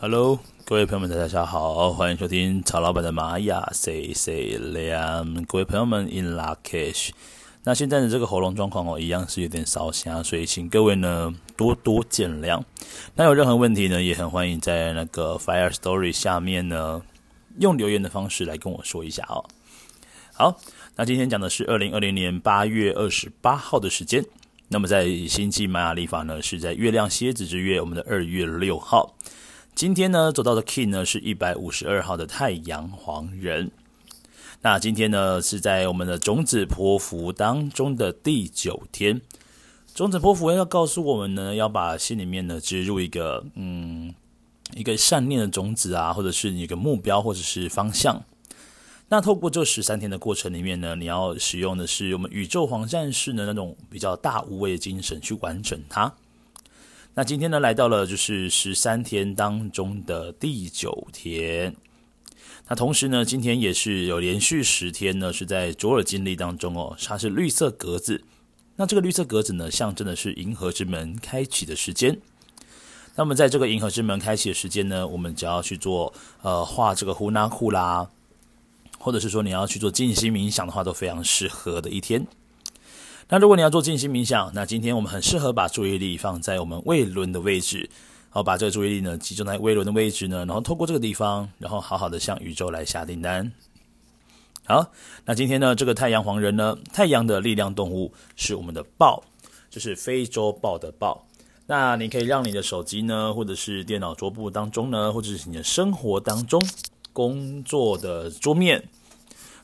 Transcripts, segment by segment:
Hello，各位朋友们，大家好，欢迎收听曹老板的玛雅 C C 两。各位朋友们，In Lakish。那现在的这个喉咙状况哦，一样是有点烧声，所以请各位呢多多见谅。那有任何问题呢，也很欢迎在那个 Fire Story 下面呢，用留言的方式来跟我说一下哦。好，那今天讲的是二零二零年八月二十八号的时间。那么在星际玛雅历法呢，是在月亮蝎子之月，我们的二月六号。今天呢，走到的 Kin 呢是一百五十二号的太阳黄人。那今天呢是在我们的种子波符当中的第九天。种子波符要告诉我们呢，要把心里面呢植入一个嗯一个善念的种子啊，或者是一个目标或者是方向。那透过这十三天的过程里面呢，你要使用的是我们宇宙黄战士的那种比较大无畏的精神去完成它。那今天呢，来到了就是十三天当中的第九天。那同时呢，今天也是有连续十天呢，是在卓尔经历当中哦，它是绿色格子。那这个绿色格子呢，象征的是银河之门开启的时间。那么在这个银河之门开启的时间呢，我们只要去做呃画这个呼纳库啦，或者是说你要去做静心冥想的话，都非常适合的一天。那如果你要做静心冥想，那今天我们很适合把注意力放在我们胃轮的位置，好，把这个注意力呢集中在胃轮的位置呢，然后透过这个地方，然后好好的向宇宙来下订单。好，那今天呢，这个太阳黄人呢，太阳的力量动物是我们的豹，就是非洲豹的豹。那你可以让你的手机呢，或者是电脑桌布当中呢，或者是你的生活当中工作的桌面，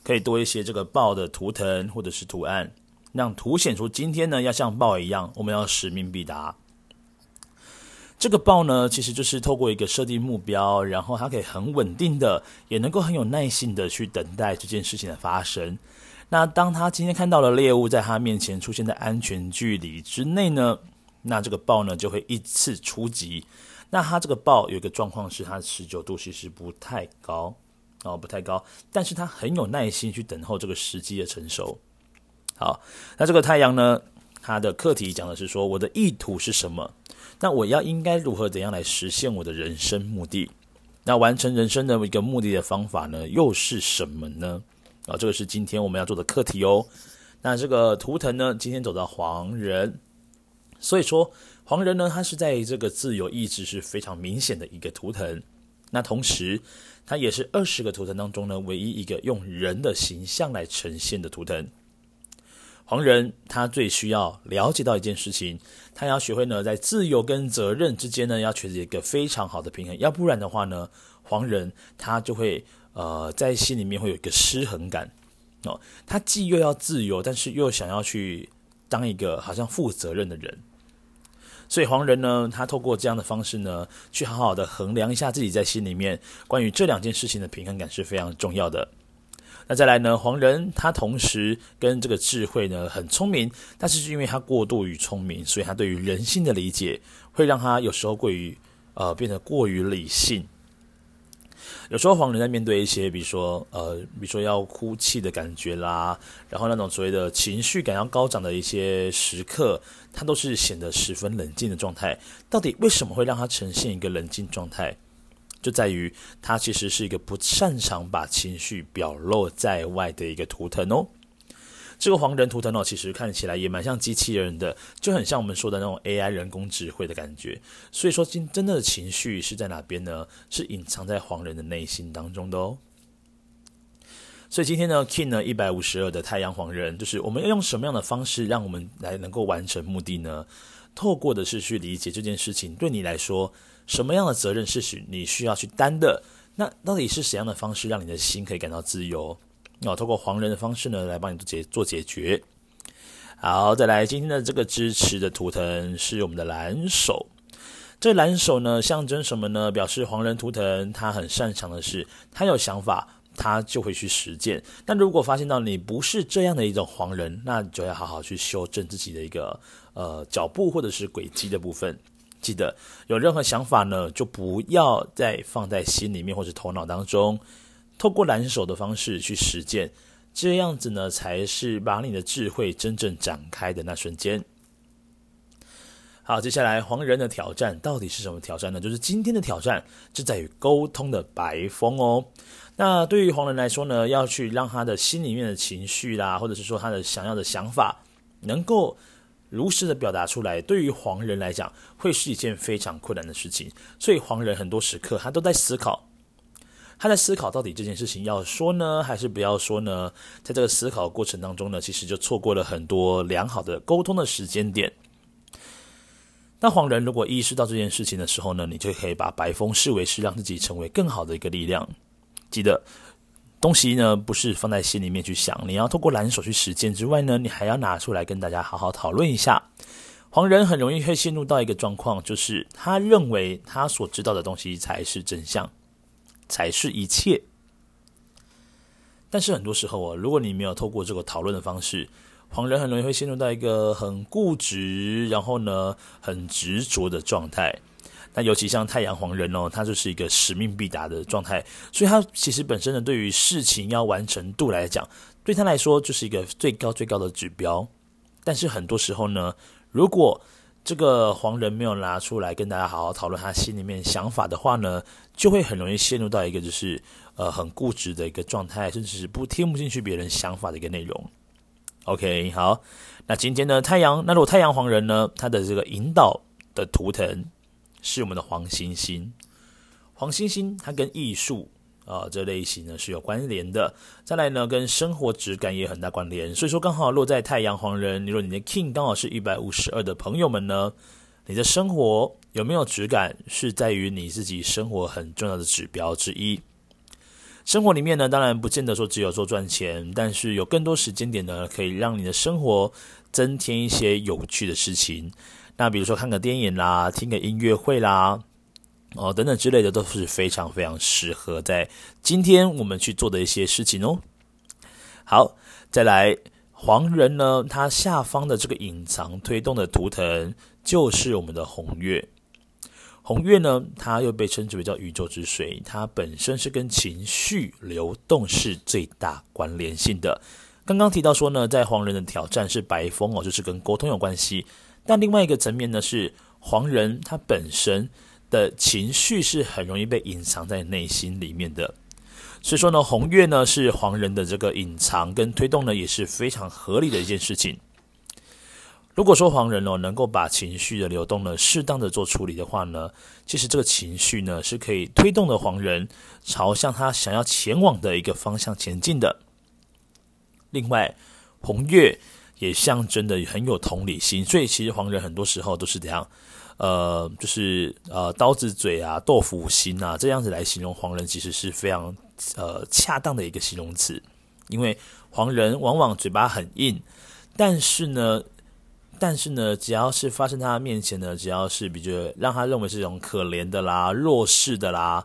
可以多一些这个豹的图腾或者是图案。让凸显出今天呢，要像豹一样，我们要使命必达。这个豹呢，其实就是透过一个设定目标，然后它可以很稳定的，也能够很有耐心的去等待这件事情的发生。那当他今天看到了猎物在他面前出现在安全距离之内呢，那这个豹呢就会一次出击。那它这个豹有一个状况是，它的持久度其实不太高哦，不太高，但是它很有耐心去等候这个时机的成熟。好，那这个太阳呢，它的课题讲的是说，我的意图是什么？那我要应该如何怎样来实现我的人生目的？那完成人生的一个目的的方法呢，又是什么呢？啊，这个是今天我们要做的课题哦。那这个图腾呢，今天走到黄人，所以说黄人呢，它是在这个自由意志是非常明显的一个图腾。那同时，它也是二十个图腾当中呢，唯一一个用人的形象来呈现的图腾。黄人他最需要了解到一件事情，他要学会呢，在自由跟责任之间呢，要取得一个非常好的平衡，要不然的话呢，黄人他就会呃在心里面会有一个失衡感哦，他既又要自由，但是又想要去当一个好像负责任的人，所以黄人呢，他透过这样的方式呢，去好好的衡量一下自己在心里面关于这两件事情的平衡感是非常重要的。那再来呢，黄人他同时跟这个智慧呢很聪明，但是是因为他过度于聪明，所以他对于人性的理解会让他有时候过于呃变得过于理性。有时候黄人在面对一些比如说呃比如说要哭泣的感觉啦，然后那种所谓的情绪感要高涨的一些时刻，他都是显得十分冷静的状态。到底为什么会让他呈现一个冷静状态？就在于他其实是一个不擅长把情绪表露在外的一个图腾哦。这个黄人图腾哦，其实看起来也蛮像机器人的，就很像我们说的那种 AI 人工智慧的感觉。所以说，真真的情绪是在哪边呢？是隐藏在黄人的内心当中的哦。所以今天呢，King 呢一百五十二的太阳黄人，就是我们要用什么样的方式，让我们来能够完成目的呢？透过的是去理解这件事情对你来说。什么样的责任是需你需要去担的？那到底是怎样的方式让你的心可以感到自由？哦，通过黄人的方式呢，来帮你解做解决。好，再来今天的这个支持的图腾是我们的蓝手。这蓝手呢，象征什么呢？表示黄人图腾他很擅长的是，他有想法，他就会去实践。但如果发现到你不是这样的一种黄人，那就要好好去修正自己的一个呃脚步或者是轨迹的部分。记得有任何想法呢，就不要再放在心里面或者头脑当中，透过蓝手的方式去实践，这样子呢，才是把你的智慧真正展开的那瞬间。好，接下来黄人的挑战到底是什么挑战呢？就是今天的挑战就在于沟通的白风哦。那对于黄人来说呢，要去让他的心里面的情绪啦，或者是说他的想要的想法，能够如实的表达出来，对于黄人来讲，会是一件非常困难的事情。所以黄人很多时刻他都在思考，他在思考到底这件事情要说呢，还是不要说呢？在这个思考过程当中呢，其实就错过了很多良好的沟通的时间点。那黄人如果意识到这件事情的时候呢，你就可以把白风视为是让自己成为更好的一个力量。记得东西呢，不是放在心里面去想，你要透过蓝手去实践之外呢，你还要拿出来跟大家好好讨论一下。黄人很容易会陷入到一个状况，就是他认为他所知道的东西才是真相，才是一切。但是很多时候啊，如果你没有透过这个讨论的方式，黄人很容易会陷入到一个很固执，然后呢，很执着的状态。那尤其像太阳黄人哦，他就是一个使命必达的状态，所以他其实本身呢，对于事情要完成度来讲，对他来说就是一个最高最高的指标。但是很多时候呢，如果这个黄人没有拿出来跟大家好好讨论他心里面想法的话呢，就会很容易陷入到一个就是呃很固执的一个状态，甚至是不听不进去别人想法的一个内容。OK，好，那今天呢，太阳，那如果太阳黄人呢，他的这个引导的图腾。是我们的黄星星，黄星星它跟艺术啊这类型呢是有关联的。再来呢，跟生活质感也很大关联。所以说，刚好落在太阳黄人，如果你的 King 刚好是一百五十二的朋友们呢，你的生活有没有质感，是在于你自己生活很重要的指标之一。生活里面呢，当然不见得说只有做赚钱，但是有更多时间点呢，可以让你的生活增添一些有趣的事情。那比如说看个电影啦，听个音乐会啦，哦等等之类的都是非常非常适合在今天我们去做的一些事情哦。好，再来黄人呢，它下方的这个隐藏推动的图腾就是我们的红月。红月呢，它又被称之为叫宇宙之水，它本身是跟情绪流动是最大关联性的。刚刚提到说呢，在黄人的挑战是白风哦，就是跟沟通有关系。但另外一个层面呢，是黄人他本身的情绪是很容易被隐藏在内心里面的，所以说呢，红月呢是黄人的这个隐藏跟推动呢也是非常合理的一件事情。如果说黄人哦能够把情绪的流动呢适当的做处理的话呢，其实这个情绪呢是可以推动的黄人朝向他想要前往的一个方向前进的。另外，红月。也象征的很有同理心，所以其实黄人很多时候都是这样，呃，就是呃刀子嘴啊、豆腐心啊这样子来形容黄人，其实是非常呃恰当的一个形容词。因为黄人往往嘴巴很硬，但是呢，但是呢，只要是发生在他面前呢，只要是比较让他认为是这种可怜的啦、弱势的啦，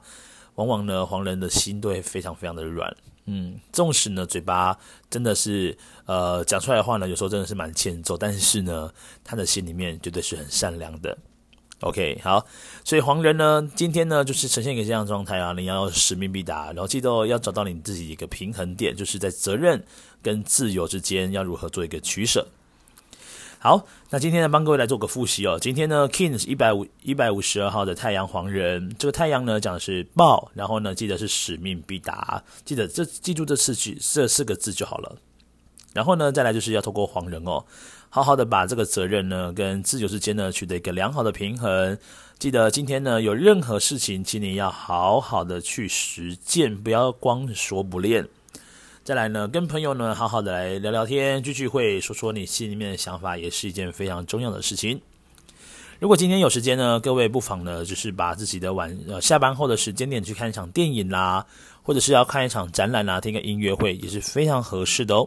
往往呢黄人的心都会非常非常的软。嗯，纵使呢，嘴巴真的是呃讲出来的话呢，有时候真的是蛮欠揍，但是呢，他的心里面绝对是很善良的。OK，好，所以黄人呢，今天呢就是呈现一个这样的状态啊，你要使命必达，然后记得要找到你自己一个平衡点，就是在责任跟自由之间要如何做一个取舍。好，那今天呢，帮各位来做个复习哦。今天呢，King 是一百五一百五十二号的太阳黄人，这个太阳呢讲的是报，然后呢记得是使命必达，记得这记住这四句这四个字就好了。然后呢，再来就是要透过黄人哦，好好的把这个责任呢跟自由之间呢取得一个良好的平衡。记得今天呢有任何事情，请你要好好的去实践，不要光说不练。再来呢，跟朋友呢好好的来聊聊天、聚聚会，说说你心里面的想法，也是一件非常重要的事情。如果今天有时间呢，各位不妨呢，就是把自己的晚呃下班后的时间点去看一场电影啦，或者是要看一场展览啦，听个音乐会，也是非常合适的哦。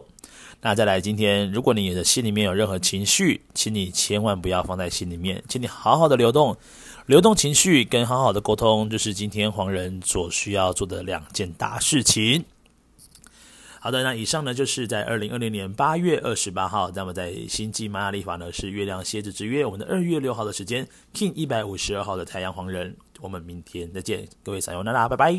那再来，今天如果你的心里面有任何情绪，请你千万不要放在心里面，请你好好的流动，流动情绪跟好好的沟通，就是今天黄人所需要做的两件大事情。好的，那以上呢就是在二零二零年八月二十八号，那么在星际玛雅历法呢是月亮蝎子之月，我们的二月六号的时间，King 一百五十二号的太阳黄人，我们明天再见，各位撒油那拉，拜拜。